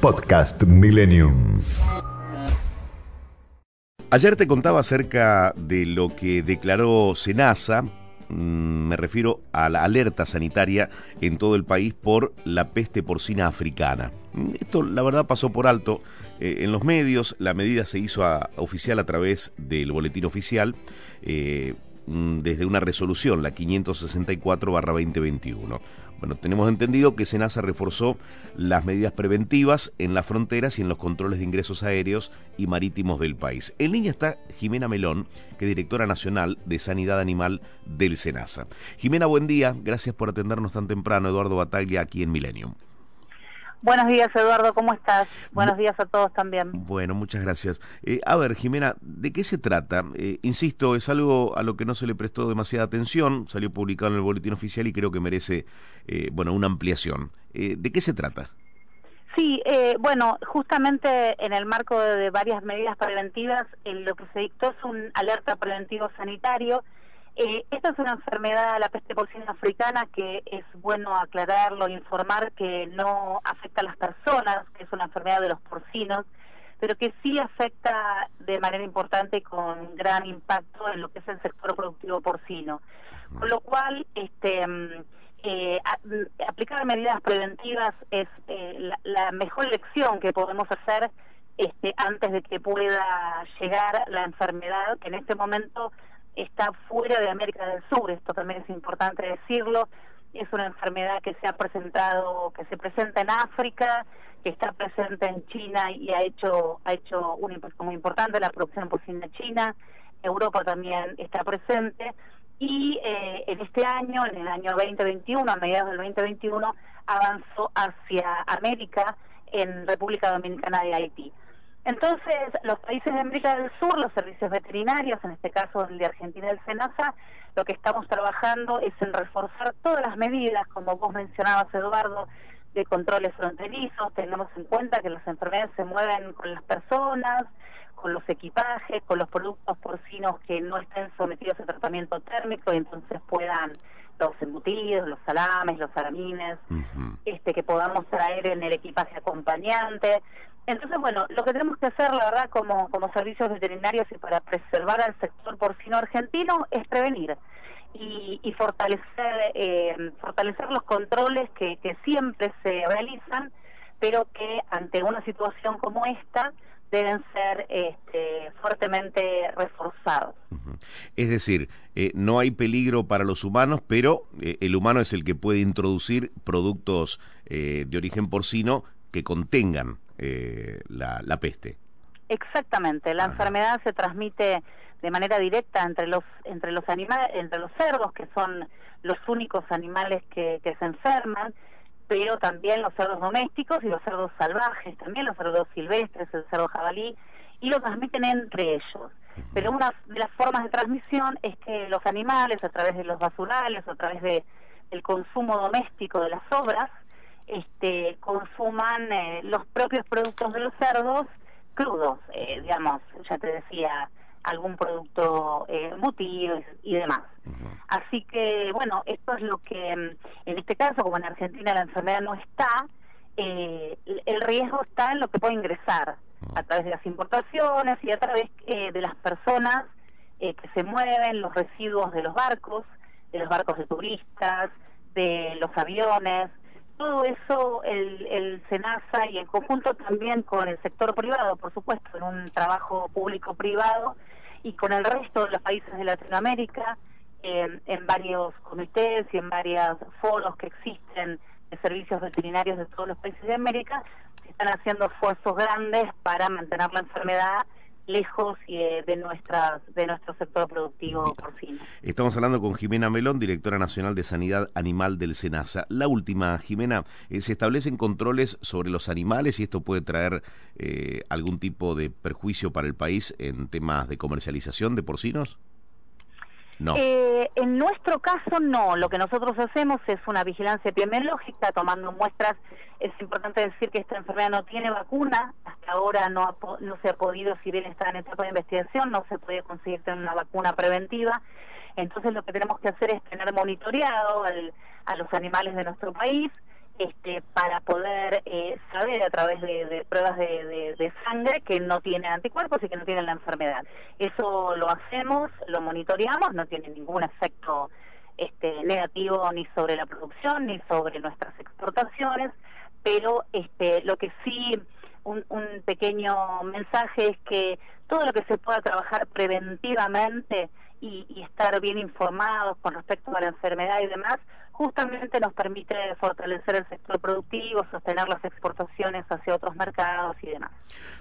Podcast Millennium. Ayer te contaba acerca de lo que declaró Senasa, mm, me refiero a la alerta sanitaria en todo el país por la peste porcina africana. Mm, esto la verdad pasó por alto eh, en los medios, la medida se hizo oficial a través del boletín oficial. eh, mm, desde una resolución, la 564-2021. Bueno, tenemos entendido que Senasa reforzó las medidas preventivas en las fronteras y en los controles de ingresos aéreos y marítimos del país. En línea está Jimena Melón, que es directora nacional de Sanidad Animal del Senasa. Jimena, buen día. Gracias por atendernos tan temprano. Eduardo Bataglia, aquí en Millennium. Buenos días, Eduardo, ¿cómo estás? Buenos días a todos también. Bueno, muchas gracias. Eh, a ver, Jimena, ¿de qué se trata? Eh, insisto, es algo a lo que no se le prestó demasiada atención, salió publicado en el boletín oficial y creo que merece, eh, bueno, una ampliación. Eh, ¿De qué se trata? Sí, eh, bueno, justamente en el marco de, de varias medidas preventivas, lo que se dictó es un alerta preventivo sanitario. Eh, esta es una enfermedad, la peste porcina africana, que es bueno aclararlo, informar que no afecta a las personas, que es una enfermedad de los porcinos, pero que sí afecta de manera importante y con gran impacto en lo que es el sector productivo porcino. Con lo cual, este, mm, eh, mm, aplicar medidas preventivas es eh, la, la mejor elección que podemos hacer este, antes de que pueda llegar la enfermedad, que en este momento está fuera de América del Sur. Esto también es importante decirlo. Es una enfermedad que se ha presentado, que se presenta en África, que está presente en China y ha hecho ha hecho un impacto muy importante la producción porcina china. Europa también está presente y eh, en este año, en el año 2021, a mediados del 2021, avanzó hacia América en República Dominicana de Haití. Entonces, los países de América del Sur, los servicios veterinarios, en este caso el de Argentina y el SENASA, lo que estamos trabajando es en reforzar todas las medidas, como vos mencionabas, Eduardo, de controles fronterizos. Tengamos en cuenta que las enfermedades se mueven con las personas, con los equipajes, con los productos porcinos que no estén sometidos a tratamiento térmico y entonces puedan los embutidos, los salames, los salamines, este que podamos traer en el equipaje acompañante. Entonces, bueno, lo que tenemos que hacer, la verdad, como, servicios veterinarios y para preservar al sector porcino argentino es prevenir y, y fortalecer eh, fortalecer los controles que, que siempre se realizan, pero que ante una situación como esta deben ser este, fuertemente reforzados. Es decir, eh, no hay peligro para los humanos, pero eh, el humano es el que puede introducir productos eh, de origen porcino que contengan eh, la, la peste. Exactamente, la Ajá. enfermedad se transmite de manera directa entre los entre los animales, entre los cerdos que son los únicos animales que, que se enferman, pero también los cerdos domésticos y los cerdos salvajes, también los cerdos silvestres, el cerdo jabalí, y lo transmiten entre ellos. Pero una de las formas de transmisión es que los animales, a través de los basurales, a través de, del consumo doméstico de las obras, este, consuman eh, los propios productos de los cerdos crudos, eh, digamos, ya te decía, algún producto eh, embutido y, y demás. Así que, bueno, esto es lo que, mm, en este caso, como en Argentina la enfermedad no está, eh, el- riesgo está en lo que puede ingresar a través de las importaciones y a través eh, de las personas eh, que se mueven, los residuos de los barcos, de los barcos de turistas, de los aviones, todo eso el, el SENASA y en conjunto también con el sector privado, por supuesto, en un trabajo público-privado y con el resto de los países de Latinoamérica, en, en varios comités y en varios foros que existen de servicios veterinarios de todos los países de América, se están haciendo esfuerzos grandes para mantener la enfermedad lejos de, de nuestro sector productivo porcino. Estamos hablando con Jimena Melón, directora nacional de Sanidad Animal del SENASA. La última, Jimena, eh, ¿se establecen controles sobre los animales y esto puede traer eh, algún tipo de perjuicio para el país en temas de comercialización de porcinos? Eh, en nuestro caso no, lo que nosotros hacemos es una vigilancia epidemiológica tomando muestras. Es importante decir que esta enfermedad no tiene vacuna, hasta ahora no, no se ha podido, si bien está en etapa de investigación, no se puede conseguir tener una vacuna preventiva. Entonces lo que tenemos que hacer es tener monitoreado a los animales de nuestro país, este, para poder eh, saber a través de, pruebas de, sangre que no tiene anticuerpos y que no tiene la enfermedad. Eso lo hacemos, lo monitoreamos, no tiene ningún efecto este, negativo ni sobre la producción ni sobre nuestras exportaciones, pero este, lo que sí, un, un pequeño mensaje es que todo lo que se pueda trabajar preventivamente y, y estar bien informados con respecto a la enfermedad y demás, justamente nos permite fortalecer el sector productivo, sostener las exportaciones hacia otros mercados y demás.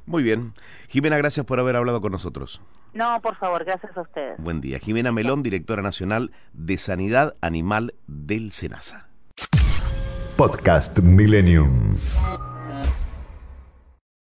Muy bien. Jimena, gracias por haber hablado con nosotros. No, por favor, gracias a ustedes. Buen día. Jimena Melón, directora nacional de Sanidad Animal del SENASA. Podcast Millennium.